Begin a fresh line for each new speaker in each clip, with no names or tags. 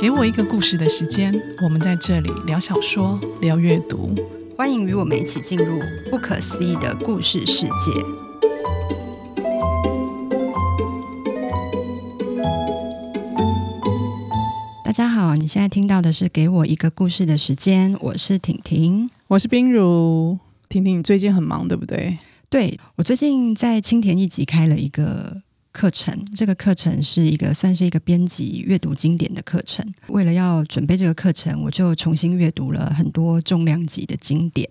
给我一个故事的时间，我们在这里聊小说，聊阅读，
欢迎与我们一起进入不可思议的故事世界。大家好，你现在听到的是《给我一个故事的时间》，我是婷婷，
我是冰如。婷婷，你最近很忙，对不对？
对，我最近在青田一集开了一个课程，这个课程是一个算是一个编辑阅读经典的课程。为了要准备这个课程，我就重新阅读了很多重量级的经典，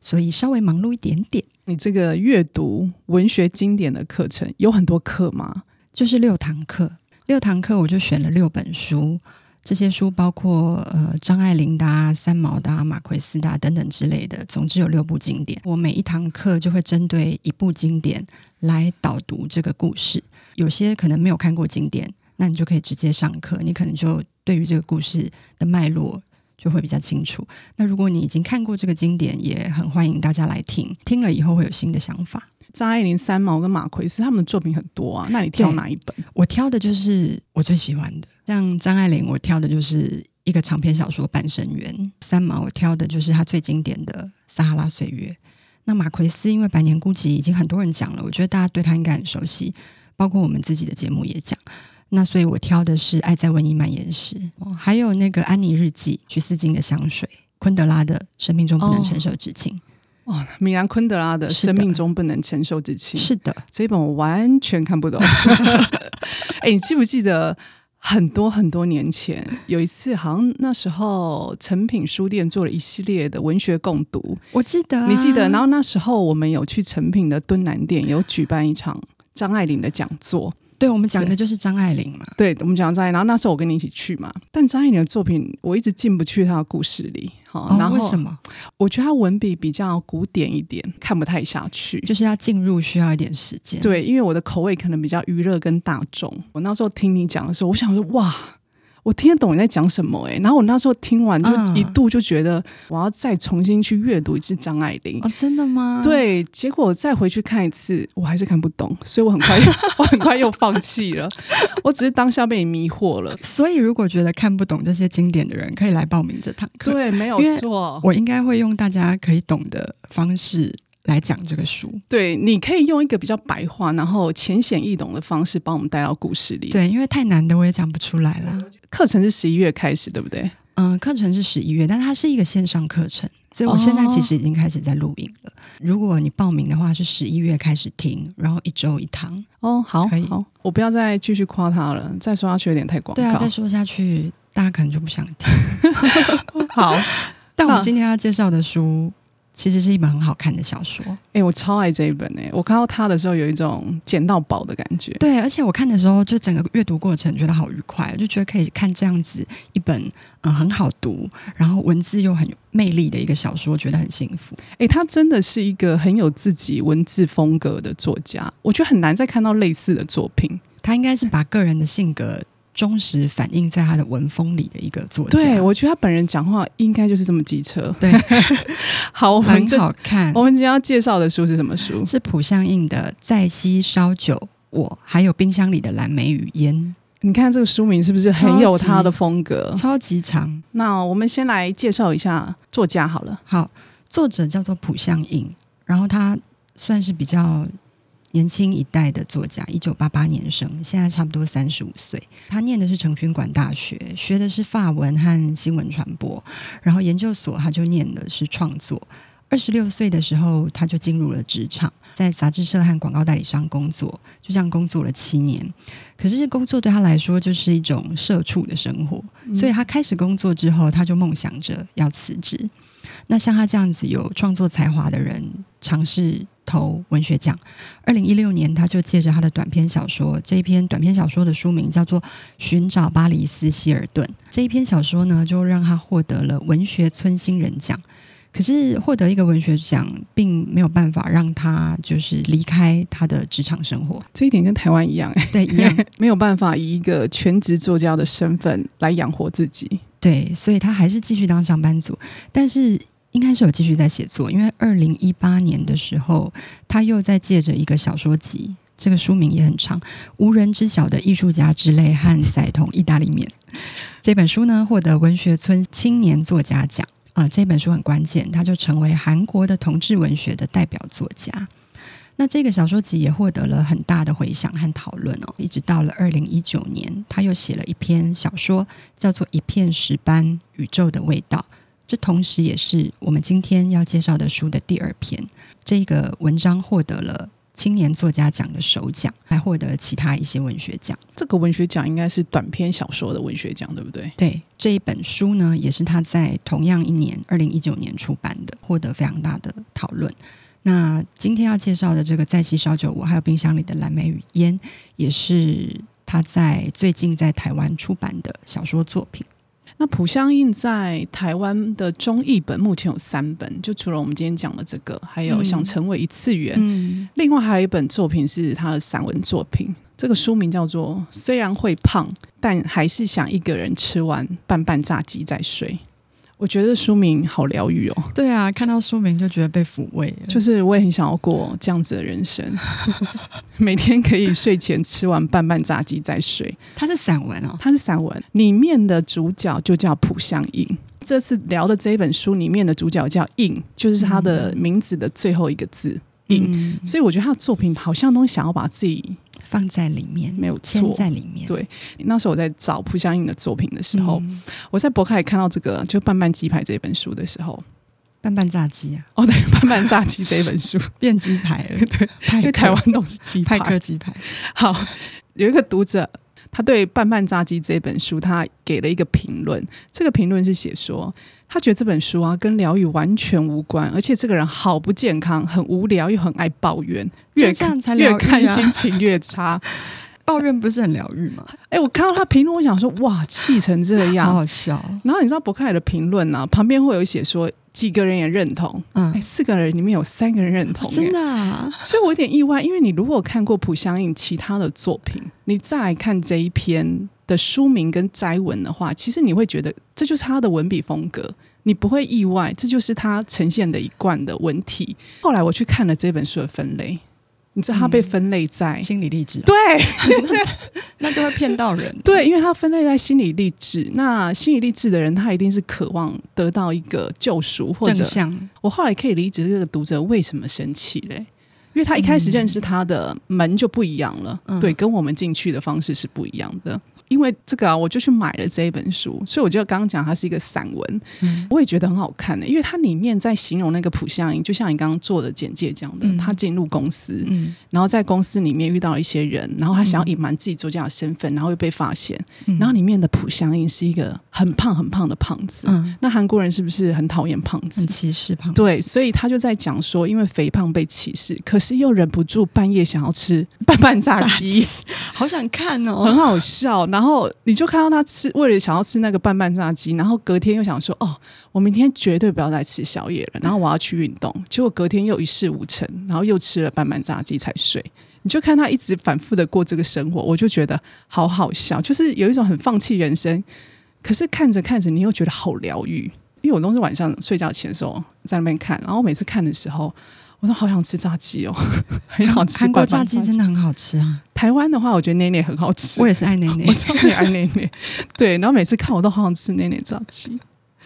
所以稍微忙碌一点点。
你这个阅读文学经典的课程有很多课吗？
就是六堂课，六堂课我就选了六本书。这些书包括呃张爱玲的、三毛的、马奎斯的、等等之类的，总之有六部经典。我每一堂课就会针对一部经典来导读这个故事。有些可能没有看过经典，那你就可以直接上课，你可能就对于这个故事的脉络就会比较清楚。那如果你已经看过这个经典，也很欢迎大家来听，听了以后会有新的想法。
张爱玲、三毛跟马奎斯他们的作品很多啊，那你挑哪一本？
我挑的就是我最喜欢的。像张爱玲，我挑的就是一个长篇小说《半生缘》；三毛，我挑的就是他最经典的《撒哈拉岁月》。那马奎斯，因为《百年孤寂》已经很多人讲了，我觉得大家对他应该很熟悉，包括我们自己的节目也讲。那所以我挑的是《爱在瘟疫蔓延时》，还有那个《安妮日记》、徐四金的《香水》、昆德拉的《生命中不能承受之轻》。
哦，米兰昆德拉的《生命中不能承受之轻》。
是的，
这一本我完全看不懂。哎，你记不记得？很多很多年前，有一次，好像那时候诚品书店做了一系列的文学共读，
我记得、啊，
你记得？然后那时候我们有去诚品的敦南店，有举办一场张爱玲的讲座。
对，我们讲的就是张爱玲嘛。
对，我们讲张爱玲。然后那时候我跟你一起去嘛，但张爱玲的作品我一直进不去她的故事里。好、哦，然后
为什么？
我觉得她文笔比较古典一点，看不太下去。
就是要进入需要一点时间。
对，因为我的口味可能比较娱乐跟大众。我那时候听你讲的时候，我想说哇。我听得懂你在讲什么诶、欸，然后我那时候听完就一度就觉得我要再重新去阅读一次张爱玲。
哦，真的吗？
对，结果我再回去看一次，我还是看不懂，所以我很快 我很快又放弃了。我只是当下被你迷惑了。
所以如果觉得看不懂这些经典的人，可以来报名这堂课。
对，没有错。
我应该会用大家可以懂的方式。来讲这个书，
对，你可以用一个比较白话，然后浅显易懂的方式，把我们带到故事里。
对，因为太难的我也讲不出来了。
课程是十一月开始，对不对？
嗯，课程是十一月，但它是一个线上课程，所以我现在其实已经开始在录影了。哦、如果你报名的话，是十一月开始听，然后一周一堂。
哦，好，可以。好，我不要再继续夸他了，再说下去有点太广告。
对啊，再说下去大家可能就不想听。好，但我们今天要介绍的书。其实是一本很好看的小说，
哎、欸，我超爱这一本哎、欸！我看到它的时候有一种捡到宝的感觉。
对，而且我看的时候，就整个阅读过程觉得好愉快，就觉得可以看这样子一本嗯很好读，然后文字又很有魅力的一个小说，觉得很幸福。
哎、欸，他真的是一个很有自己文字风格的作家，我觉得很难再看到类似的作品。
他应该是把个人的性格。忠实反映在他的文风里的一个作家，
对，我觉得他本人讲话应该就是这么机车。
对，
好，
很好看。
我们今天要介绍的书是什么书？
是浦相印的《在西烧酒，我还有冰箱里的蓝莓与烟》。
你看这个书名是不是很有他的风格？
超级长。
那我们先来介绍一下作家好了。
好，作者叫做浦相印，然后他算是比较。年轻一代的作家，一九八八年生，现在差不多三十五岁。他念的是成均馆大学，学的是法文和新闻传播，然后研究所他就念的是创作。二十六岁的时候，他就进入了职场，在杂志社和广告代理商工作，就这样工作了七年。可是工作对他来说就是一种社畜的生活，所以他开始工作之后，他就梦想着要辞职。那像他这样子有创作才华的人，尝试投文学奖。二零一六年，他就借着他的短篇小说，这一篇短篇小说的书名叫做《寻找巴黎斯希尔顿》。这一篇小说呢，就让他获得了文学村新人奖。可是获得一个文学奖，并没有办法让他就是离开他的职场生活。
这一点跟台湾一样，
对，一样
没有办法以一个全职作家的身份来养活自己。
对，所以他还是继续当上班族，但是应该是有继续在写作，因为二零一八年的时候，他又在借着一个小说集，这个书名也很长，《无人知晓的艺术家之泪和赛同意大利面》，这本书呢，获得文学村青年作家奖啊、这本书很关键，他就成为韩国的同志文学的代表作家。那这个小说集也获得了很大的回响和讨论哦，一直到了二零一九年，他又写了一篇小说，叫做《一片石斑宇宙的味道》，这同时也是我们今天要介绍的书的第二篇。这个文章获得了青年作家奖的首奖，还获得其他一些文学奖。
这个文学奖应该是短篇小说的文学奖，对不对？
对，这一本书呢，也是他在同样一年二零一九年出版的，获得非常大的讨论。那今天要介绍的这个在西烧酒窝，还有冰箱里的蓝莓与烟，也是他在最近在台湾出版的小说作品。
那蒲相印在台湾的中译本目前有三本，就除了我们今天讲的这个，还有想成为一次元，嗯，另外还有一本作品是他的散文作品，这个书名叫做《虽然会胖，但还是想一个人吃完半半炸鸡再睡》。我觉得书名好疗愈哦。
对啊，看到书名就觉得被抚慰了。
就是我也很想要过这样子的人生，每天可以睡前吃完半半炸鸡再睡。
它是散文哦，
它是散文，里面的主角就叫朴相印。这次聊的这一本书里面的主角叫印，就是他的名字的最后一个字。嗯，所以我觉得他的作品好像都想要把自己
放在里面，
没有错，
在里面。
对，那时候我在找蒲相应的作品的时候，嗯、我在博客也看到这个，就《半半鸡排》这本书的时候，
拌拌炸鸡啊，
哦对，《拌拌炸鸡》这一本书。
变鸡排了，
对，因为台湾都是鸡排，
派克鸡排。
好，有一个读者。他对《拌拌炸鸡》这本书，他给了一个评论。这个评论是写说，他觉得这本书啊跟疗愈完全无关，而且这个人好不健康，很无聊又很爱抱怨，越看、啊、越看心情越差。
抱怨不是很疗愈吗？
哎、欸，我看到他评论，我想说，哇，气成这样，
好好笑。
然后你知道博客来的评论呢，旁边会有写说。几个人也认同，嗯，哎，四个人里面有三个人认同，
真的啊，
所以我有点意外，因为你如果看过蒲相印其他的作品，你再来看这一篇的书名跟摘文的话，其实你会觉得这就是他的文笔风格，你不会意外，这就是他呈现的一贯的文体。后来我去看了这本书的分类。你知道他被分类在、
嗯、心理励志、啊，
对，
那就会骗到人。
对，因为他分类在心理励志，那心理励志的人，他一定是渴望得到一个救赎或者正向。我后来可以理解这个读者为什么生气嘞，因为他一开始认识他的门就不一样了，嗯、对，跟我们进去的方式是不一样的。因为这个啊，我就去买了这一本书，所以我觉得刚刚讲它是一个散文，嗯、我也觉得很好看的。因为它里面在形容那个朴相英，就像你刚刚做的简介讲的，嗯、他进入公司，嗯、然后在公司里面遇到了一些人，然后他想要隐瞒自己作家的身份，然后又被发现。嗯、然后里面的朴相英是一个很胖很胖的胖子，嗯、那韩国人是不是很讨厌胖子？
很歧视胖子？
对，所以他就在讲说，因为肥胖被歧视，可是又忍不住半夜想要吃半半炸鸡，
好想看哦，
很好笑。然后然后你就看。到他吃，为了想要吃那个半半炸鸡，然后隔天又想说：“哦，我明天绝对不要再吃宵夜了。”然后我要去运动，结果隔天又一事无成，然后又吃了半半炸鸡才睡。你就看他一直反复的过这个生活，我就觉得好好笑，就是有一种很放弃人生，可是看着看着你又觉得好疗愈。因为我都是晚上睡觉前的时候在那边看，然后每次看的时候。我都好想吃炸鸡哦，很好吃。
韩国炸鸡真的很好吃啊！
台湾的话，我觉得内内很好吃。
我也是爱内内，
我超级爱内内。对，然后每次看我都好想吃内内炸鸡。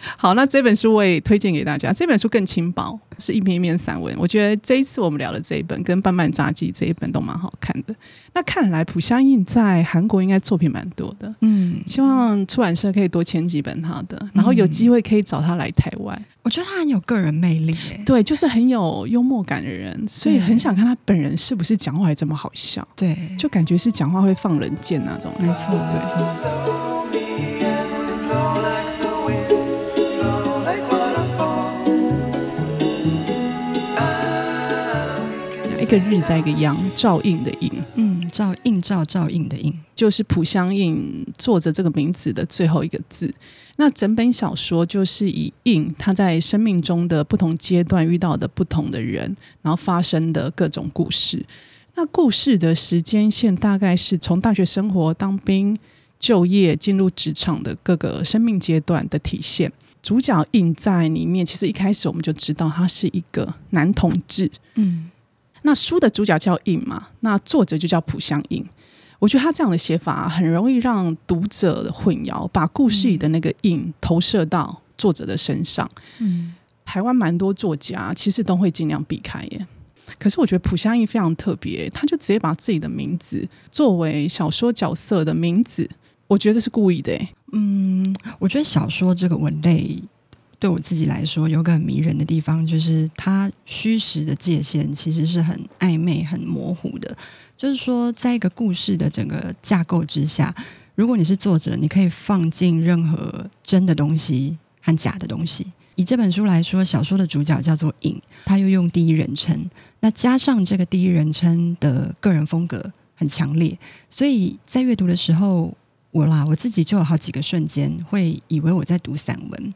好，那这本书我也推荐给大家。这本书更轻薄，是一篇一篇散文。我觉得这一次我们聊的这一本跟《半半炸鸡》这一本都蛮好看的。那看来朴相印在韩国应该作品蛮多的。嗯，希望出版社可以多签几本他的，然后有机会可以找他来台湾。嗯，
我觉得他很有个人魅力，
对，就是很有幽默感的人，所以很想看他本人是不是讲话还这么好笑。
对，
就感觉是讲话会放人箭那
种。没错，没
一个日在一个阳，照应的应，
嗯，照映照照应的应，
就是蒲相应作者这个名字的最后一个字。那整本小说就是以应他在生命中的不同阶段遇到的不同的人，然后发生的各种故事。那故事的时间线大概是从大学生活、当兵、就业、进入职场的各个生命阶段的体现。主角印在里面，其实一开始我们就知道他是一个男同志，嗯。那书的主角叫印嘛，那作者就叫朴相印。我觉得他这样的写法很容易让读者混淆，把故事里的那个印投射到作者的身上。嗯，台湾蛮多作家其实都会尽量避开耶。可是我觉得朴香印非常特别，他就直接把自己的名字作为小说角色的名字，我觉得是故意的。
嗯，我觉得小说这个文类对我自己来说有个很迷人的地方，就是它虚实的界限其实是很暧昧、很模糊的。就是说，在一个故事的整个架构之下，如果你是作者，你可以放进任何真的东西和假的东西。以这本书来说，小说的主角叫做影，他又用第一人称，那加上这个第一人称的个人风格很强烈，所以在阅读的时候，我啦我自己就有好几个瞬间会以为我在读散文。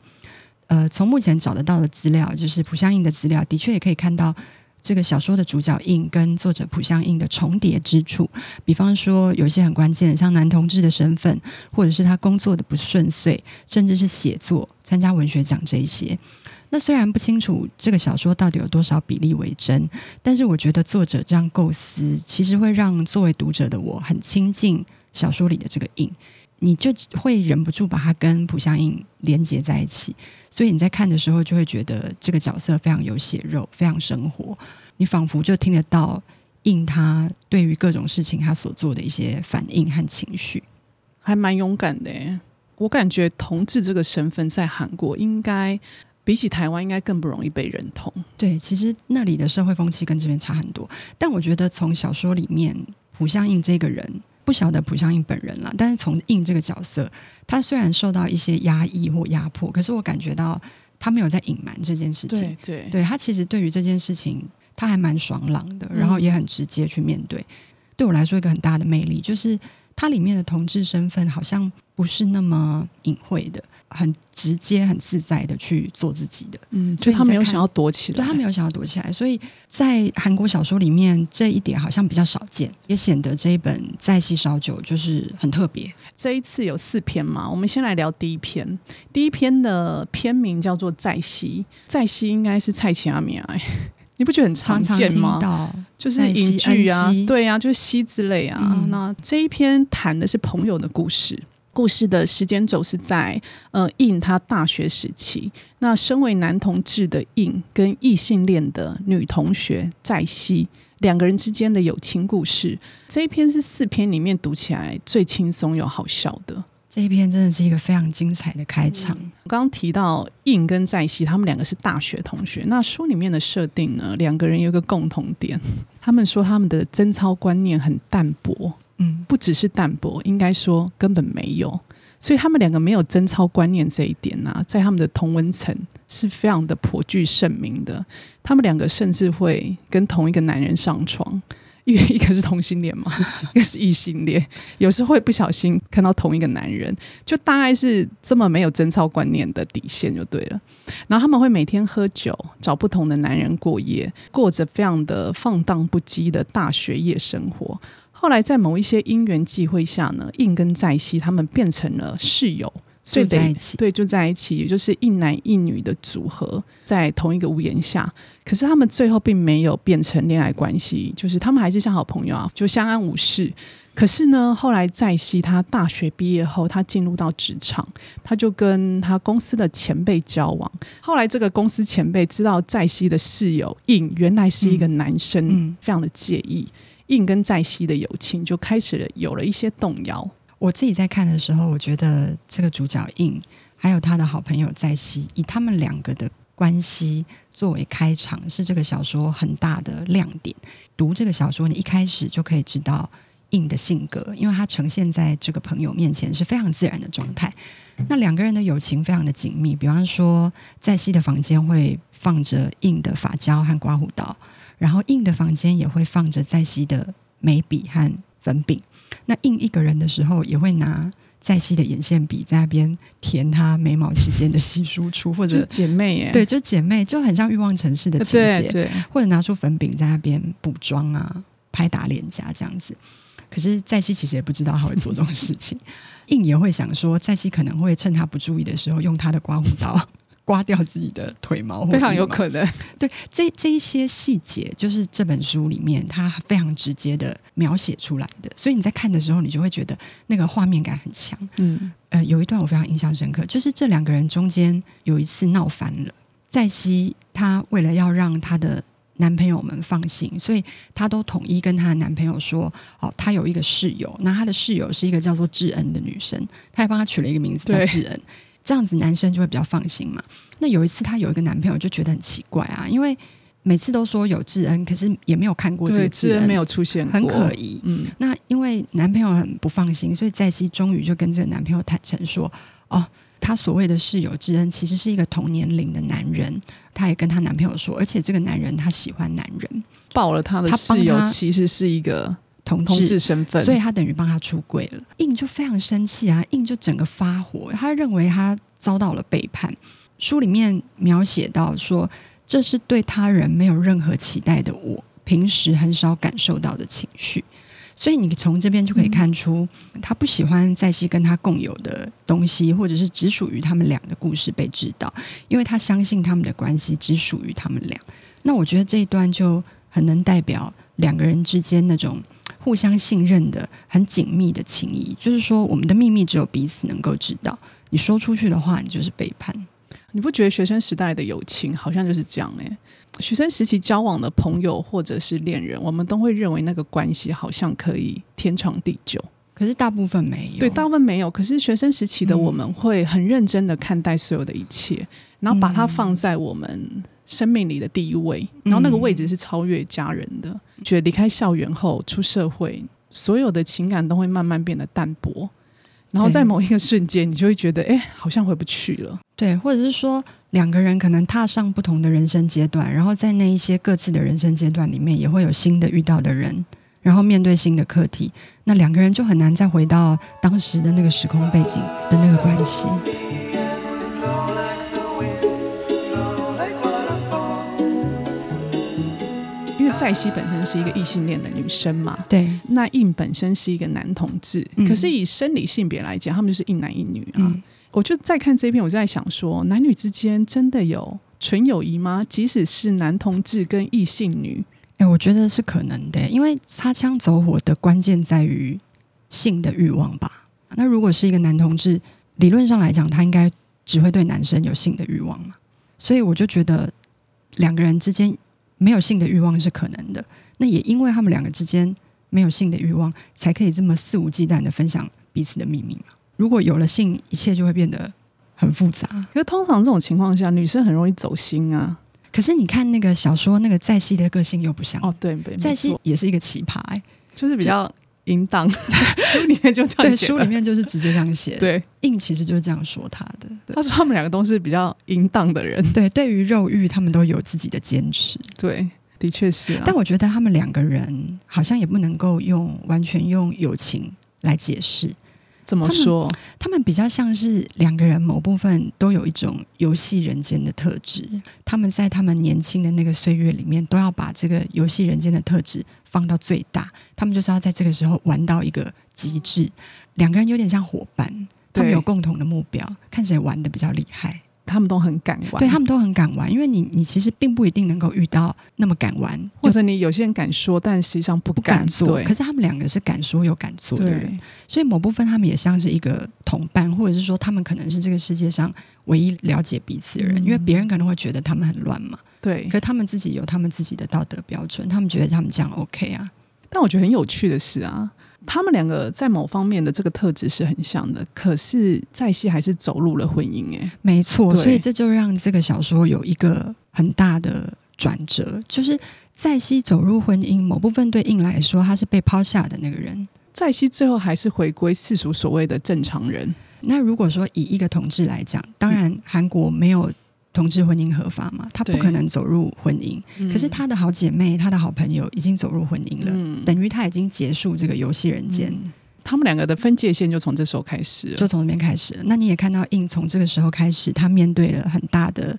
呃，从目前找得到的资料，就是朴香印的资料，的确也可以看到。这个小说的主角印跟作者朴香印的重叠之处，比方说有些很关键，像男同志的身份，或者是他工作的不顺遂，甚至是写作、参加文学奖这一些。那虽然不清楚这个小说到底有多少比例为真，但是我觉得作者这样构思，其实会让作为读者的我很亲近小说里的这个印。你就会忍不住把它跟朴香印连接在一起，所以你在看的时候就会觉得这个角色非常有血肉，非常生活。你仿佛就听得到印他对于各种事情他所做的一些反应和情绪，
还蛮勇敢的耶。我感觉同志这个身份在韩国应该比起台湾应该更不容易被认同。
对，其实那里的社会风气跟这边差很多，但我觉得从小说里面朴相印这个人。不晓得朴相印本人了，但是从印这个角色，他虽然受到一些压抑或压迫，可是我感觉到他没有在隐瞒这件事情。
对，对，
对他其实对于这件事情，他还蛮爽朗的，然后也很直接去面对。嗯、对我来说，一个很大的魅力就是。它里面的同志身份好像不是那么隐晦的，很直接、很自在的去做自己的。
嗯，就他没有想要躲起来，
对，他没有想要躲起来，所以在韩国小说里面这一点好像比较少见，也显得这一本《在熙少酒》就是很特别。
这一次有四篇嘛，我们先来聊第一篇。第一篇的篇名叫做《在熙》，在熙应该是蔡奇阿米埃。你不觉得很常见吗？
常常
就是影剧啊，对啊，就是西之类啊。嗯、那这一篇谈的是朋友的故事，故事的时间轴是在呃印他大学时期。那身为男同志的印跟异性恋的女同学在西两个人之间的友情故事。这一篇是四篇里面读起来最轻松又好笑的。
这一篇真的是一个非常精彩的开场。
嗯、我刚刚提到印跟在熙，他们两个是大学同学。那书里面的设定呢，两个人有一个共同点，他们说他们的贞操观念很淡薄。嗯，不只是淡薄，应该说根本没有。所以他们两个没有贞操观念这一点呢、啊，在他们的同文层是非常的颇具盛名的。他们两个甚至会跟同一个男人上床。因为一个是同性恋嘛，一个是异性恋，有时候会不小心看到同一个男人，就大概是这么没有贞操观念的底线就对了。然后他们会每天喝酒，找不同的男人过夜，过着非常的放荡不羁的大学夜生活。后来在某一些因缘际会下呢，印跟在西他们变成了室友。
睡在一起，
对，就在一起，也就是一男一女的组合，在同一个屋檐下。可是他们最后并没有变成恋爱关系，就是他们还是像好朋友啊，就相安无事。可是呢，后来在熙他大学毕业后，他进入到职场，他就跟他公司的前辈交往。后来这个公司前辈知道在熙的室友印原来是一个男生，嗯，非常的介意，印跟在熙的友情就开始了有了一些动摇。
我自己在看的时候，我觉得这个主角印还有他的好朋友在熙，以他们两个的关系作为开场，是这个小说很大的亮点。读这个小说，你一开始就可以知道印的性格，因为他呈现在这个朋友面前是非常自然的状态。那两个人的友情非常的紧密，比方说在熙的房间会放着印的发胶和刮胡刀，然后印的房间也会放着在熙的眉笔和粉饼。那印一个人的时候，也会拿在熙的眼线笔在那边填他眉毛之间的稀疏处，或者
姐妹耶，
对，就姐妹，就很像欲望城市的情节，对，或者拿出粉饼在那边补妆啊，拍打脸颊这样子。可是在熙其实也不知道他会做这种事情，印也会想说，在熙可能会趁他不注意的时候，用他的刮胡刀刮掉自己的腿毛，
非常有可能。
对，这这一些细节，就是这本书里面它非常直接的描写出来的，所以你在看的时候，你就会觉得那个画面感很强。嗯，呃，有一段我非常印象深刻，就是这两个人中间有一次闹翻了，在熙她为了要让她的男朋友们放心，所以她都统一跟她的男朋友说：“哦，她有一个室友，那她的室友是一个叫做智恩的女生，她还帮她取了一个名字叫智恩，这样子男生就会比较放心嘛。”那有一次她有一个男朋友就觉得很奇怪啊，因为每次都说有智恩，可是也没有看过这个智恩，
没有出现过，
很可疑。嗯，那因为男朋友很不放心，所以在熙终于就跟这个男朋友坦诚说：“哦。”她所谓的室友智恩，其实是一个同年龄的男人。她也跟她男朋友说，而且这个男人他喜欢男人，
爆了她的室友其实是一个同同志身份，
所以他等于帮他出柜了。印就非常生气啊，印就整个发火，他认为他遭到了背叛。书里面描写到说，这是对他人没有任何期待的我，平时很少感受到的情绪。所以你从这边就可以看出，他不喜欢在熙跟他共有的东西，或者是只属于他们俩的故事被知道，因为他相信他们的关系只属于他们俩。那我觉得这一段就很能代表两个人之间那种互相信任的、很紧密的情谊。就是说，我们的秘密只有彼此能够知道，你说出去的话，你就是背叛。
你不觉得学生时代的友情好像就是这样诶？学生时期交往的朋友或者是恋人，我们都会认为那个关系好像可以天长地久，
可是大部分没有。
对，大部分没有。可是学生时期的我们会很认真的看待所有的一切，嗯、然后把它放在我们生命里的第一位，嗯、然后那个位置是超越家人的。嗯、觉得离开校园后出社会，所有的情感都会慢慢变得淡薄。然后在某一个瞬间，你就会觉得，哎，好像回不去了。
对，或者是说，两个人可能踏上不同的人生阶段，然后在那一些各自的人生阶段里面，也会有新的遇到的人，然后面对新的课题，那两个人就很难再回到当时的那个时空背景的那个关系。
因为在熙本身是一个异性恋的女生嘛？
对。
那印本身是一个男同志，嗯、可是以生理性别来讲，他们就是一男一女啊。嗯、我就在看这篇，我就在想说，男女之间真的有纯友谊吗？即使是男同志跟异性女，
哎，我觉得是可能的，因为擦枪走火的关键在于性的欲望吧。那如果是一个男同志，理论上来讲，他应该只会对男生有性的欲望嘛。所以我就觉得两个人之间。没有性的欲望是可能的，那也因为他们两个之间没有性的欲望，才可以这么肆无忌惮的分享彼此的秘密嘛。如果有了性，一切就会变得很复杂。
可是通常这种情况下，女生很容易走心啊。
可是你看那个小说，那个在熙的个性又不像
哦，对，对，
在熙也是一个奇葩，欸，
就是比较淫荡。书里面就这样写，
对，书里面就是直接这样写。
对，
印其实就是这样说他的。
他说他们两个都是比较淫荡的人。
对，对于肉欲，他们都有自己的坚持。
对，的确是啊。
但我觉得他们两个人好像也不能够用完全用友情来解释。
怎么说？
他们，他们比较像是两个人某部分都有一种游戏人间的特质。他们在他们年轻的那个岁月里面，都要把这个游戏人间的特质放到最大。他们就是要在这个时候玩到一个极致。两个人有点像伙伴，他们有共同的目标，看谁玩的比较厉害。
他们都很敢玩，
对，他们都很敢玩，因为你你其实并不一定能够遇到那么敢玩，
或者你有些人敢说，但实际上不敢，不敢做。
可是他们两个是敢说又敢做的人，所以某部分他们也像是一个同伴，或者是说他们可能是这个世界上唯一了解彼此的人，嗯、因为别人可能会觉得他们很乱嘛，
对，
可是他们自己有他们自己的道德标准，他们觉得他们这样 OK 啊。
但我觉得很有趣的是啊。他们两个在某方面的这个特质是很像的，可是在熙还是走入了婚姻。哎，
没错，所以这就让这个小说有一个很大的转折，就是在熙走入婚姻，某部分对应来说，他是被抛下的那个人。
在熙最后还是回归世俗所谓的正常人。
那如果说以一个同志来讲，当然韩国没有。同志婚姻合法嘛？他不可能走入婚姻。嗯、可是他的好姐妹、他的好朋友已经走入婚姻了，嗯、等于他已经结束这个游戏人间。
嗯、他们两个的分界线就从这时候开始，
就从那边开始了。那你也看到，印从这个时候开始，他面对了很大的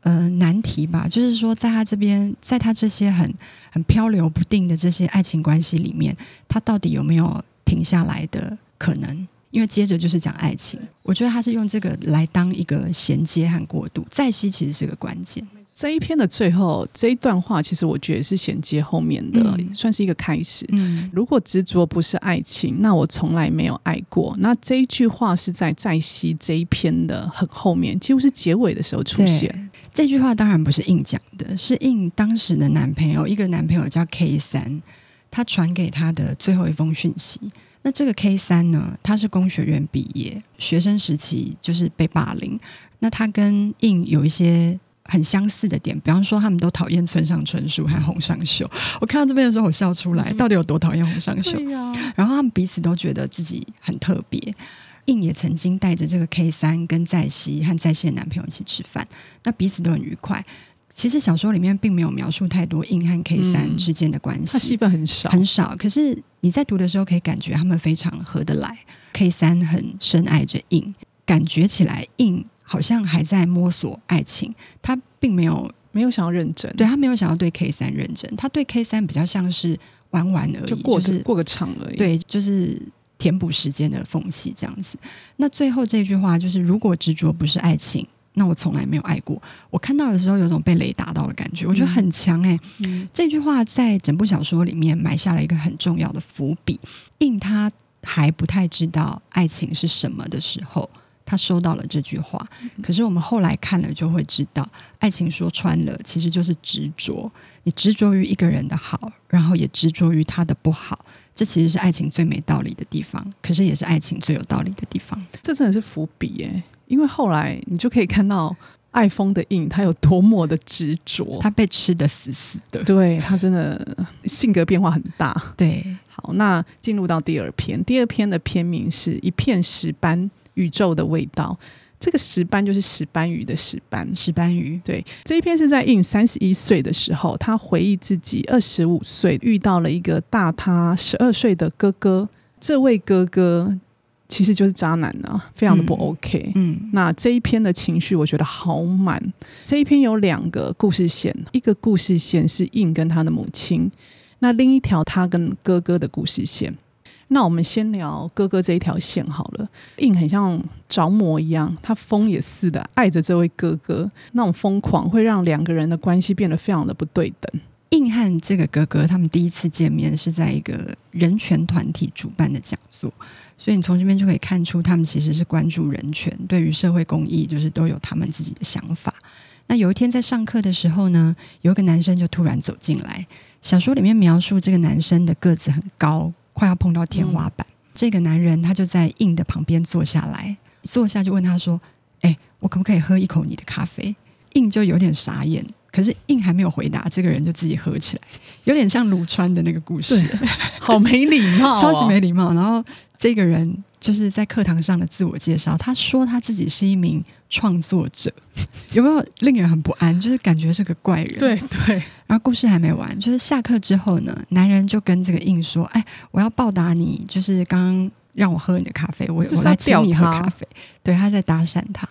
呃难题吧？就是说，在他这边，在他这些很很漂流不定的这些爱情关系里面，他到底有没有停下来的可能？因为接着就是讲爱情。我觉得他是用这个来当一个衔接和过渡。在西其实是个关键。
这一篇的最后这一段话，其实我觉得是衔接后面的，嗯、算是一个开始。嗯，如果执着不是爱情，那我从来没有爱过。那这一句话是在在西这一篇的很后面，几乎是结尾的时候出现。
这句话当然不是硬讲的，是应当时的男朋友，一个男朋友叫 K 三，他传给他的最后一封讯息。那这个 K 三呢，他是工学院毕业，学生时期就是被霸凌。那他跟印有一些。很相似的点，比方说他们都讨厌村上春树和洪尚秀。我看到这边的时候，我笑出来，到底有多讨厌洪尚秀？啊、然后他们彼此都觉得自己很特别。印也曾经带着这个 K 三跟在熙和在熙的男朋友一起吃饭，那彼此都很愉快。其实小说里面并没有描述太多硬和 K 三之间的关系，他戏
份很少
很少。可是你在读的时候可以感觉他们非常合得来。K 三很深爱着硬，感觉起来硬。好像还在摸索爱情，他并没有
没有想要认真，
对，他没有想要对 K 三认真，他对 K 三比较像是玩玩而已，
就过
就是
过个场而已，
对，就是填补时间的缝隙这样子。那最后这句话就是：如果执着不是爱情，那我从来没有爱过。我看到的时候有种被雷打到的感觉，我觉得很强哎、欸。嗯、这句话在整部小说里面埋下了一个很重要的伏笔，应他还不太知道爱情是什么的时候。他收到了这句话，可是我们后来看了就会知道，爱情说穿了其实就是执着。你执着于一个人的好，然后也执着于他的不好，这其实是爱情最没道理的地方，可是也是爱情最有道理的地方。
这真的是伏笔耶，因为后来你就可以看到爱疯的印他有多么的执着，
他被吃得死死的，
对，他真的性格变化很大。
对，
好，那进入到第二篇，第二篇的篇名是一片石斑。宇宙的味道，这个石斑就是石斑鱼的石斑，
石斑鱼。
对，这一篇是在印三十一岁的时候，他回忆自己二十五岁遇到了一个大他十二岁的哥哥，这位哥哥其实就是渣男啊，非常的不 OK。嗯，嗯，那这一篇的情绪我觉得好满。这一篇有两个故事线，一个故事线是印跟他的母亲，那另一条他跟哥哥的故事线。那我们先聊哥哥这一条线好了。印很像着魔一样，他疯也似的爱着这位哥哥，那种疯狂会让两个人的关系变得非常的不对等。
硬汉这个哥哥他们第一次见面是在一个人权团体主办的讲座，所以你从这边就可以看出他们其实是关注人权，对于社会公益就是都有他们自己的想法。那有一天在上课的时候呢，有一个男生就突然走进来。小说里面描述这个男生的个子很高。快要碰到天花板，嗯、这个男人他就在印的旁边坐下来，坐下就问他说：“哎，我可不可以喝一口你的咖啡？”印就有点傻眼，可是印还没有回答，这个人就自己喝起来，有点像鲁川的那个故事，
好没礼貌、哦，
超级没礼貌。然后这个人就是在课堂上的自我介绍，他说他自己是一名创作者，有没有令人很不安？就是感觉是个怪人。
对对。
然后故事还没完，就是下课之后呢，男人就跟这个印说：“哎，我要报答你，就是刚刚让我喝你的咖啡，我我来请你喝咖啡。”对，他在搭讪他。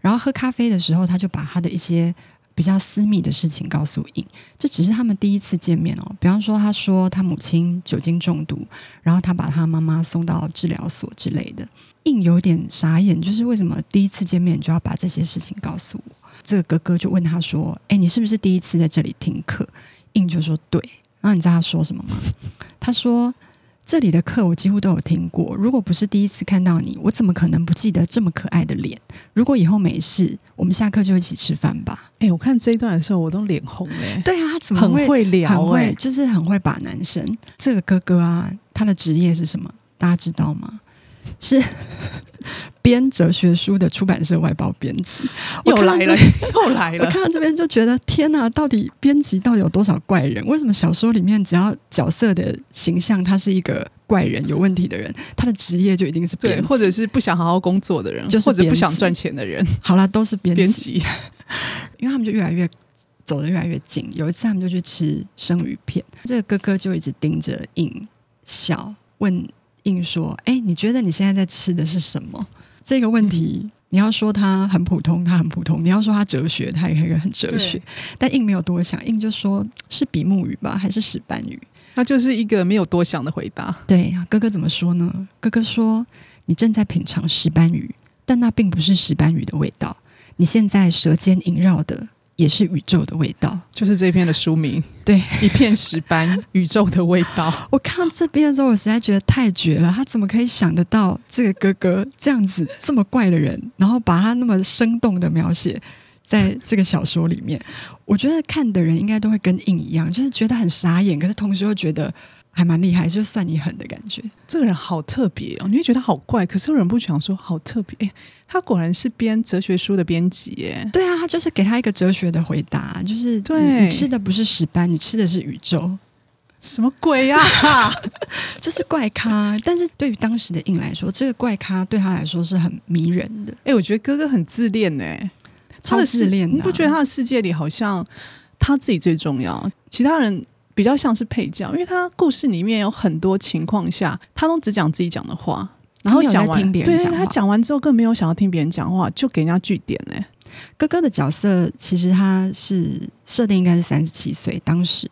然后喝咖啡的时候，他就把他的一些比较私密的事情告诉印。这只是他们第一次见面哦。比方说，他说他母亲酒精中毒，然后他把他妈妈送到治疗所之类的。印有点傻眼，就是为什么第一次见面就要把这些事情告诉我？这个哥哥就问他说：“哎，你是不是第一次在这里听课？”印就说：“对。”然后你知道他说什么吗？他说：“这里的课我几乎都有听过。如果不是第一次看到你，我怎么可能不记得这么可爱的脸？如果以后没事，我们下课就一起吃饭吧。”
哎，我看这一段的时候，我都脸红了。
对啊，他怎么
会很会聊？
很会，就是很会把男生。这个哥哥啊，他的职业是什么？大家知道吗？是。编哲学书的出版社外包编辑，
又来了，又来了。
我看到这边就觉得天哪，到底编辑到底有多少怪人？为什么小说里面只要角色的形象他是一个怪人、有问题的人，他的职业就一定是编辑，
或者是不想好好工作的人，就是或者不想赚钱的人？
好了，都是编
编辑，
因为他们就越来越走得越来越近。有一次他们就去吃生鱼片，这个哥哥就一直盯着印笑，问印说：“哎，你觉得你现在在吃的是什么？”这个问题你要说它很普通，它很普通；你要说它哲学，它也很哲学。但硬没有多想，硬就说是比目鱼吧，还是石斑鱼？
他就是一个没有多想的回答。
对，哥哥怎么说呢？哥哥说：“你正在品尝石斑鱼，但那并不是石斑鱼的味道。你现在舌尖萦绕的。”也是宇宙的味道，
就是这篇的书名。
对，
一片石斑，宇宙的味道。
我看到这边的时候，我实在觉得太绝了。他怎么可以想得到这个哥哥这样子这么怪的人，然后把他那么生动的描写在这个小说里面？我觉得看的人应该都会跟印一样，就是觉得很傻眼，可是同时又觉得。还蛮厉害，就算你狠的感觉。
这个人好特别哦，你会觉得好怪，可是有人不想说好特别。哎，他果然是编哲学书的编辑耶。
对啊，他就是给他一个哲学的回答，就是
对，
你吃的不是石斑，你吃的是宇宙。
什么鬼呀？
就是怪咖。但是对于当时的印来说，这个怪咖对他来说是很迷人的。
哎，我觉得哥哥很自恋呢，
超自恋的。
你不觉得他的世界里好像他自己最重要，其他人？比较像是配角，因为他故事里面有很多情况下，他都只讲自己讲的话，然后讲完，对，他讲完之后更没有想要听别人讲话，就给人家据点嘞。
哥哥的角色其实他是设定应该是三十七岁，当时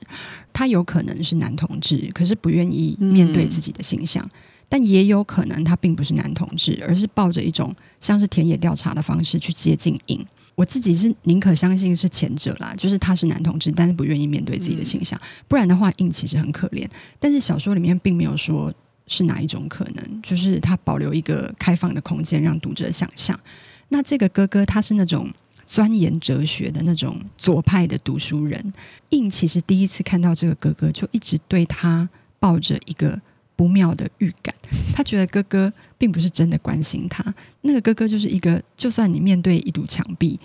他有可能是男同志，可是不愿意面对自己的形象，嗯、但也有可能他并不是男同志，而是抱着一种像是田野调查的方式去接近影。我自己是宁可相信是前者啦，就是他是男同志，但是不愿意面对自己的形象，嗯、不然的话，印其实很可怜。但是小说里面并没有说是哪一种可能，就是他保留一个开放的空间让读者想象。那这个哥哥他是那种钻研哲学的那种左派的读书人，印其实第一次看到这个哥哥，就一直对他抱着一个。不妙的预感，他觉得哥哥并不是真的关心他。那个哥哥就是一个，就算你面对一堵墙壁，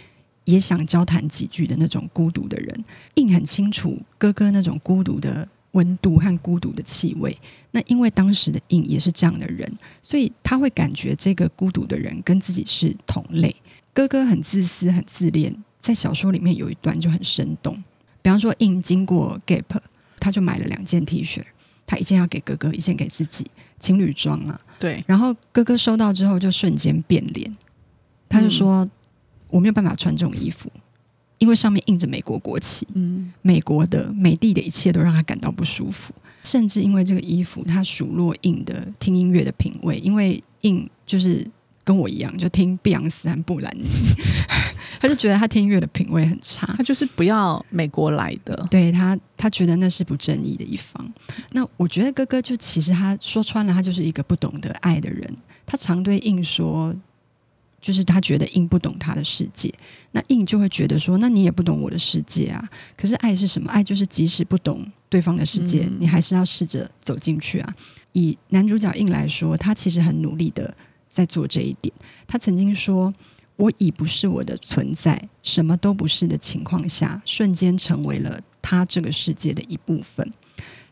也想交谈几句的那种孤独的人。印很清楚哥哥那种孤独的温度和孤独的气味。那因为当时的印也是这样的人，所以他会感觉这个孤独的人跟自己是同类。哥哥很自私、很自恋，在小说里面有一段就很生动。比方说，印经过 Gap，他就买了两件 T 恤。他一件要给哥哥，一件给自己，情侣装啊。
对。
然后哥哥收到之后就瞬间变脸，他就说：“嗯、我没有办法穿这种衣服，因为上面印着美国国旗，嗯，美国的美帝的一切都让他感到不舒服，甚至因为这个衣服，他数落印的听音乐的品味，因为印就是。”跟我一样，就听碧昂斯和布兰妮，他就觉得他听音乐的品味很差，
他就是不要美国来的，
对他，他觉得那是不正义的一方。那我觉得哥哥就其实他说穿了，他就是一个不懂得爱的人。他常对硬说，就是他觉得硬不懂他的世界，那硬就会觉得说，那你也不懂我的世界啊。可是爱是什么？爱就是即使不懂对方的世界，嗯、你还是要试着走进去啊。以男主角硬来说，他其实很努力的。在做这一点，他曾经说：“我已不是我的存在，什么都不是的情况下，瞬间成为了他这个世界的一部分。”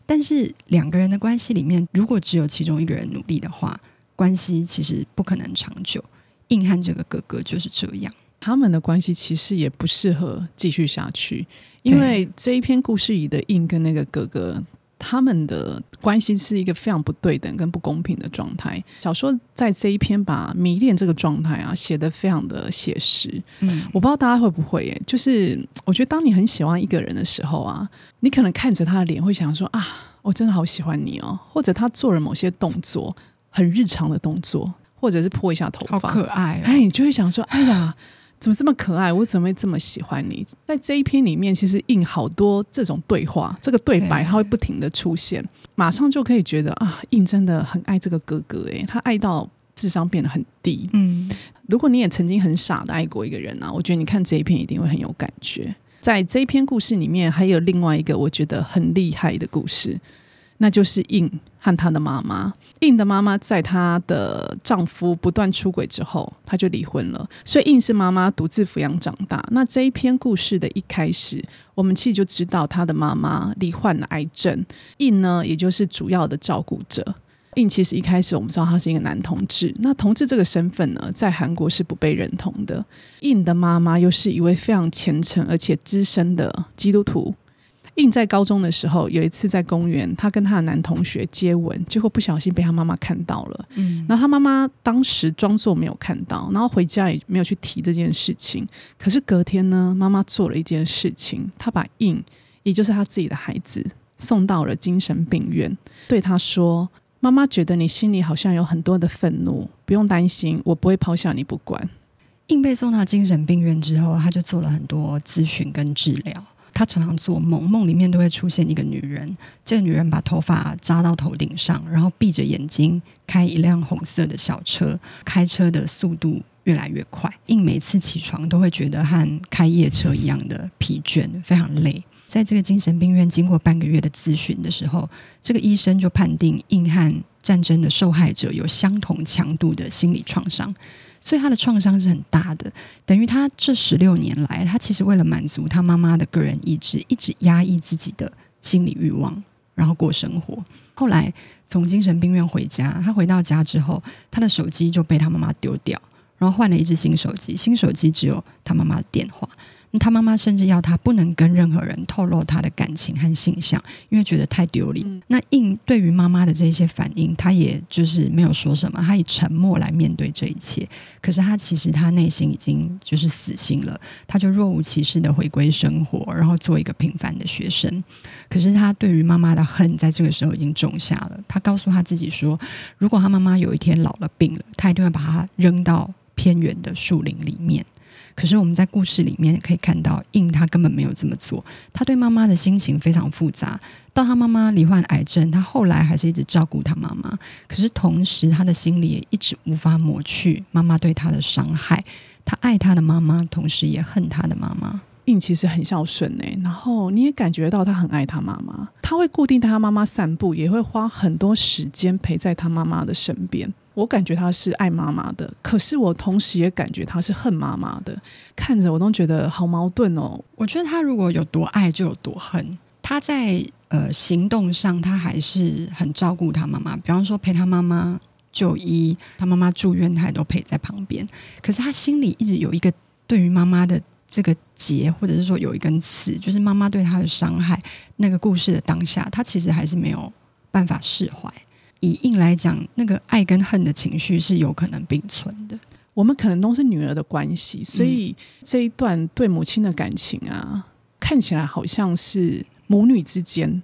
但是两个人的关系里面，如果只有其中一个人努力的话，关系其实不可能长久。硬汉这个哥哥就是这样，
他们的关系其实也不适合继续下去，因为这一篇故事里的硬跟那个哥哥。他们的关系是一个非常不对等跟不公平的状态。小说在这一篇把迷恋这个状态啊写得非常的写实。嗯，我不知道大家会不会耶，就是我觉得当你很喜欢一个人的时候啊，你可能看着他的脸会想说啊，我真的好喜欢你哦，或者他做了某些动作，很日常的动作，或者是拨一下头发，
好可爱哦。
哎，你就会想说，哎呀。怎么这么可爱？我怎么会这么喜欢你？在这一篇里面，其实印好多这种对话，这个对白它会不停的出现，马上就可以觉得啊，印真的很爱这个哥哥诶，他爱到智商变得很低。嗯，如果你也曾经很傻的爱过一个人啊，我觉得你看这一篇一定会很有感觉。在这一篇故事里面，还有另外一个我觉得很厉害的故事。那就是印和她的妈妈。印的妈妈在她的丈夫不断出轨之后，她就离婚了。所以印是妈妈独自抚养长大。那这一篇故事的一开始，我们其实就知道她的妈妈罹患了癌症。印呢，也就是主要的照顾者。印其实一开始我们知道他是一个男同志。那同志这个身份呢，在韩国是不被认同的。印的妈妈又是一位非常虔诚而且资深的基督徒。印在高中的时候，有一次在公园，他跟他的男同学接吻，结果不小心被他妈妈看到了。嗯，然后他妈妈当时装作没有看到，然后回家也没有去提这件事情。可是隔天呢，妈妈做了一件事情，她把印，也就是他自己的孩子，送到了精神病院，对他说：“妈妈觉得你心里好像有很多的愤怒，不用担心，我不会抛下你不管。”
印被送到精神病院之后，他就做了很多咨询跟治疗。他常常做梦，梦里面都会出现一个女人。这个女人把头发扎到头顶上，然后闭着眼睛开一辆红色的小车，开车的速度越来越快。印每次起床都会觉得和开夜车一样的疲倦，非常累。在这个精神病院经过半个月的咨询的时候，这个医生就判定印和战争的受害者有相同强度的心理创伤。所以他的创伤是很大的，等于他这十六年来，他其实为了满足他妈妈的个人意志，一直压抑自己的心理欲望，然后过生活。后来从精神病院回家，他回到家之后，他的手机就被他妈妈丢掉，然后换了一只新手机，新手机只有他妈妈的电话。他妈妈甚至要他不能跟任何人透露他的感情和性向，因为觉得太丢脸。嗯、那应对于妈妈的这些反应，他也就是没有说什么，他以沉默来面对这一切。可是他其实他内心已经就是死心了，他就若无其事的回归生活，然后做一个平凡的学生。可是他对于妈妈的恨，在这个时候已经种下了。他告诉他自己说，如果他妈妈有一天老了病了，他一定会把他扔到偏远的树林里面。可是我们在故事里面可以看到，印他根本没有这么做。他对妈妈的心情非常复杂。到他妈妈罹患癌症，他后来还是一直照顾他妈妈。可是同时，他的心里也一直无法抹去妈妈对他的伤害。他爱他的妈妈，同时也恨他的妈妈。
印其实很孝顺哎，然后你也感觉到他很爱他妈妈。他会固定带他妈妈散步，也会花很多时间陪在他妈妈的身边。我感觉他是爱妈妈的，可是我同时也感觉他是恨妈妈的。看着我都觉得好矛盾哦。
我觉得他如果有多爱，就有多恨。他在呃行动上，他还是很照顾他妈妈，比方说陪他妈妈就医，他妈妈住院，他也都陪在旁边。可是他心里一直有一个对于妈妈的这个结，或者是说有一根刺，就是妈妈对他的伤害。那个故事的当下，他其实还是没有办法释怀。以硬来讲，那个爱跟恨的情绪是有可能并存的。
我们可能都是女儿的关系，所以这一段对母亲的感情啊，看起来好像是母女之间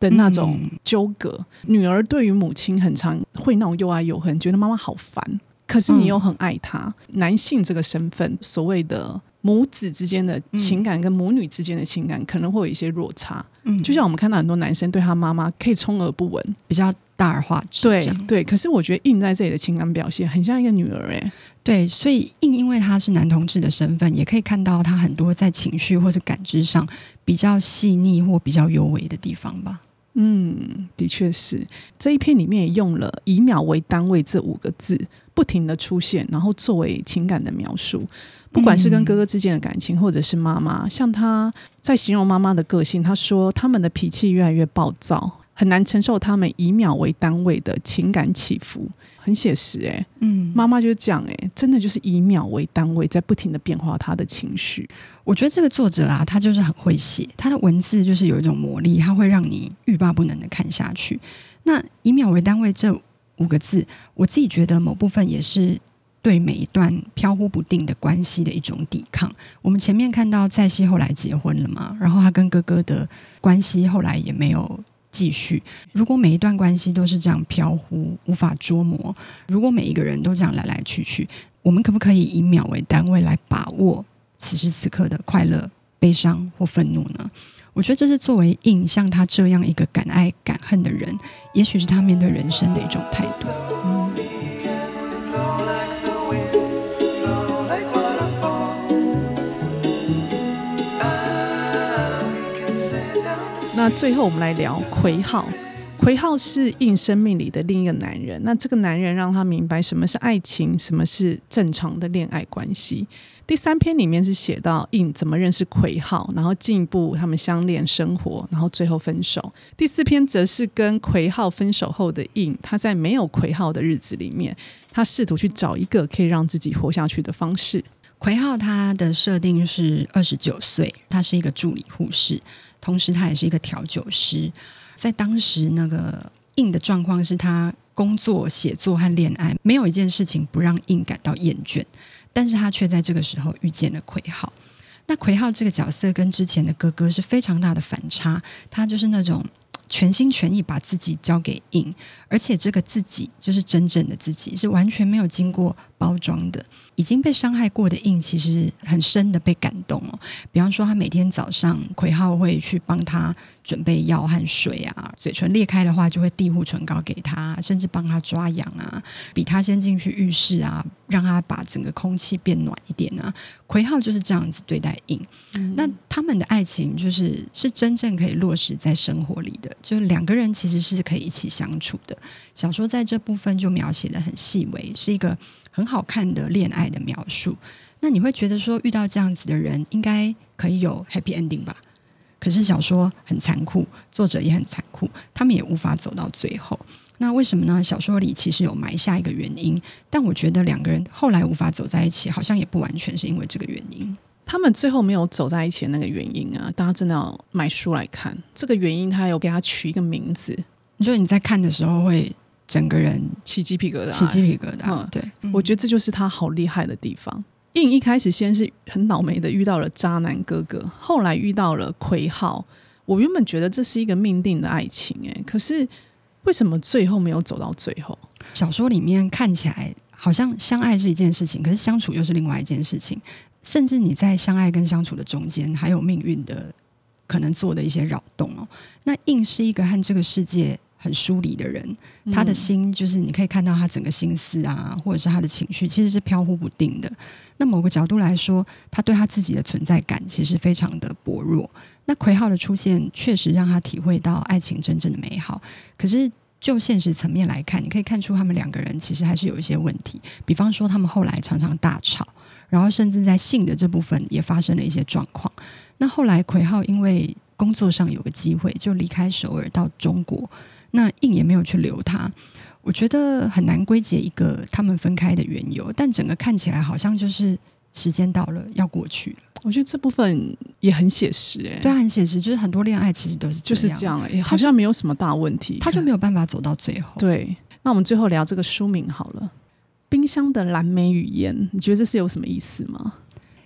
的那种纠葛。嗯、女儿对于母亲很常会那种又爱又恨，觉得妈妈好烦，可是你又很爱她。嗯、男性这个身份，所谓的。母子之间的情感跟母女之间的情感可能会有一些落差，嗯，就像我们看到很多男生对他妈妈可以充耳不闻，
比较大而化之，
对对。可是我觉得印在这里的情感表现很像一个女儿，哎，
对，所以印因为他是男同志的身份，也可以看到他很多在情绪或是感知上比较细腻或比较幽微的地方吧。
嗯，的确是这一篇里面也用了以秒为单位这五个字不停的出现，然后作为情感的描述。不管是跟哥哥之间的感情，或者是妈妈，像他在形容妈妈的个性，他说他们的脾气越来越暴躁，很难承受他们以秒为单位的情感起伏，很写实诶、欸，嗯，妈妈就是这样诶，真的就是以秒为单位，在不停的变化他的情绪。
我觉得这个作者啊，他就是很会写，他的文字就是有一种魔力，他会让你欲罢不能的看下去。那以秒为单位这五个字，我自己觉得某部分也是。对每一段飘忽不定的关系的一种抵抗。我们前面看到在熙后来结婚了嘛，然后他跟哥哥的关系后来也没有继续。如果每一段关系都是这样飘忽，无法捉摸，如果每一个人都这样来来去去，我们可不可以以秒为单位来把握此时此刻的快乐、悲伤或愤怒呢？我觉得这是作为印像他这样一个敢爱敢恨的人，也许是他面对人生的一种态度。
那最后我们来聊魁浩，魁浩是印生命里的另一个男人。那这个男人让他明白什么是爱情，什么是正常的恋爱关系。第三篇里面是写到印怎么认识魁浩，然后进一步他们相恋生活，然后最后分手。第四篇则是跟魁浩分手后的印，他在没有魁浩的日子里面，他试图去找一个可以让自己活下去的方式。
葵浩他的设定是二十九岁，他是一个助理护士，同时他也是一个调酒师。在当时那个印的状况是他工作、写作和恋爱没有一件事情不让印感到厌倦，但是他却在这个时候遇见了葵浩。那葵浩这个角色跟之前的哥哥是非常大的反差，他就是那种。全心全意把自己交给印，而且这个自己就是真正的自己，是完全没有经过包装的。已经被伤害过的印，其实很深的被感动哦。比方说，他每天早上奎浩会去帮他准备药和水啊，嘴唇裂开的话就会递护唇膏给他，甚至帮他抓痒啊，比他先进去浴室啊，让他把整个空气变暖一点啊。葵浩就是这样子对待印。嗯、那他们的爱情就是是真正可以落实在生活里的。就两个人其实是可以一起相处的。小说在这部分就描写的很细微，是一个很好看的恋爱的描述。那你会觉得说，遇到这样子的人，应该可以有 happy ending 吧？可是小说很残酷，作者也很残酷，他们也无法走到最后。那为什么呢？小说里其实有埋下一个原因，但我觉得两个人后来无法走在一起，好像也不完全是因为这个原因。
他们最后没有走在一起的那个原因啊，大家真的要买书来看。这个原因，他有给他取一个名字，
你说你在看的时候会整个人
起鸡皮疙瘩，
起鸡皮疙瘩。嗯，对，
我觉得这就是他好厉害的地方。印一开始先是很倒霉的遇到了渣男哥哥，后来遇到了葵浩。我原本觉得这是一个命定的爱情，哎，可是为什么最后没有走到最后？
小说里面看起来好像相爱是一件事情，可是相处又是另外一件事情。甚至你在相爱跟相处的中间，还有命运的可能做的一些扰动哦。那印是一个和这个世界很疏离的人，他的心就是你可以看到他整个心思啊，或者是他的情绪，其实是飘忽不定的。那某个角度来说，他对他自己的存在感其实非常的薄弱。那葵浩的出现确实让他体会到爱情真正的美好。可是就现实层面来看，你可以看出他们两个人其实还是有一些问题。比方说，他们后来常常大吵。然后，甚至在性的这部分也发生了一些状况。那后来，奎浩因为工作上有个机会，就离开首尔到中国。那印也没有去留他。我觉得很难归结一个他们分开的缘由，但整个看起来好像就是时间到了，要过去了。
我觉得这部分也很写实，哎，
对，很写实。就是很多恋爱其实都是
就是这样，哎，好像没有什么大问题，
他就没有办法走到最后。
对，那我们最后聊这个书名好了。冰箱的蓝莓与烟，你觉得这是有什么意思吗？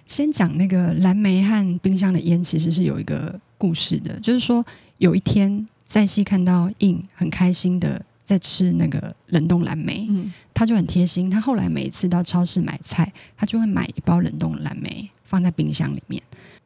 先讲那个蓝莓和冰箱的烟，其实是有一个故事的。就是说，有一天在西看到印很开心的在吃那个冷冻蓝莓，嗯，他就很贴心。他后来每一次到超市买菜，他就会买一包冷冻蓝莓放在冰箱里面。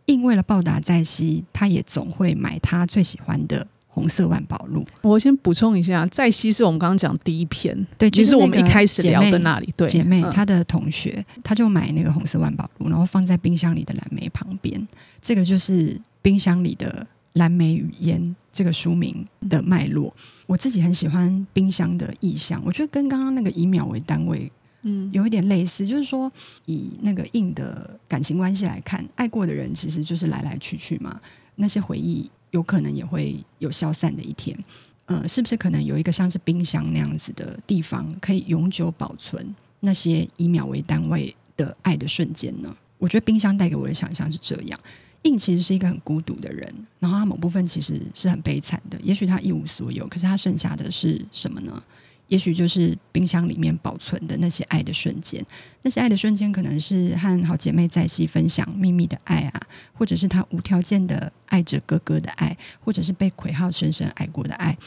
印为了报答在西，他也总会买他最喜欢的。红色万宝路，
我先补充一下，在西是我们刚刚讲第一篇，
对，
就是我们一开始聊的那里，对，
姐妹她的同学，她就买那个红色万宝路，然后放在冰箱里的蓝莓旁边，这个就是冰箱里的蓝莓与烟这个书名的脉络。我自己很喜欢冰箱的意象，我觉得跟刚刚那个以秒为单位，嗯，有一点类似，就是说以那个硬的感情关系来看，爱过的人其实就是来来去去嘛，那些回忆。有可能也会有消散的一天，呃，是不是可能有一个像是冰箱那样子的地方，可以永久保存那些以秒为单位的爱的瞬间呢？我觉得冰箱带给我的想象是这样。印其实是一个很孤独的人，然后他某部分其实是很悲惨的，也许他一无所有，可是他剩下的是什么呢？也许就是冰箱里面保存的那些爱的瞬间，那些爱的瞬间可能是和好姐妹在一起分享秘密的爱啊，或者是他无条件的爱着哥哥的爱，或者是被葵浩深深爱过的爱。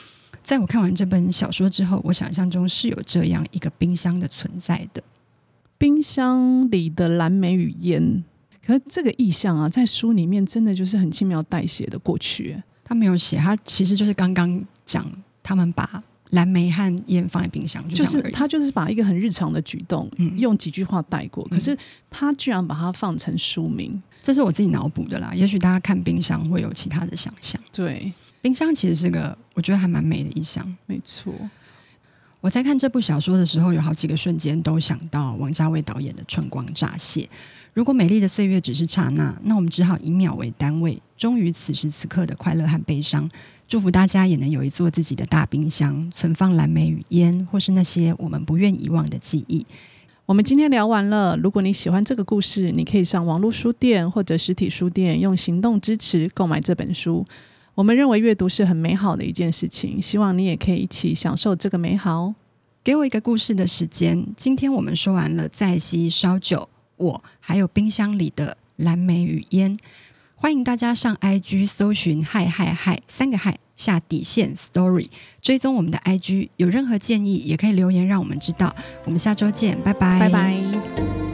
在我看完这本小说之后，我想象中是有这样一个冰箱的存在的。
冰箱里的蓝莓与烟，可是这个意象啊，在书里面真的就是很轻描淡写的过去。
他没有写，他其实就是刚刚讲他们把。蓝莓和烟放在冰箱，就，
就是他就是把一个很日常的举动，嗯、用几句话带过。可是他居然把它放成书名，
这是我自己脑补的啦。也许大家看冰箱会有其他的想象。
对，
冰箱其实是个我觉得还蛮美的意象。
没错，
我在看这部小说的时候，有好几个瞬间都想到王家卫导演的《春光乍泄》。如果美丽的岁月只是刹那，那我们只好以秒为单位，忠于此时此刻的快乐和悲伤。祝福大家也能有一座自己的大冰箱，存放蓝莓与烟，或是那些我们不愿遗忘的记忆。
我们今天聊完了。如果你喜欢这个故事，你可以上网络书店或者实体书店用行动支持购买这本书。我们认为阅读是很美好的一件事情，希望你也可以一起享受这个美好。
给我一个故事的时间。今天我们说完了在溪烧酒，我还有冰箱里的蓝莓与烟。欢迎大家上 IG 搜寻嗨嗨嗨三个嗨下底线 Story，追踪我们的 IG。有任何建议也可以留言让我们知道。我们下周见，拜拜，
拜拜。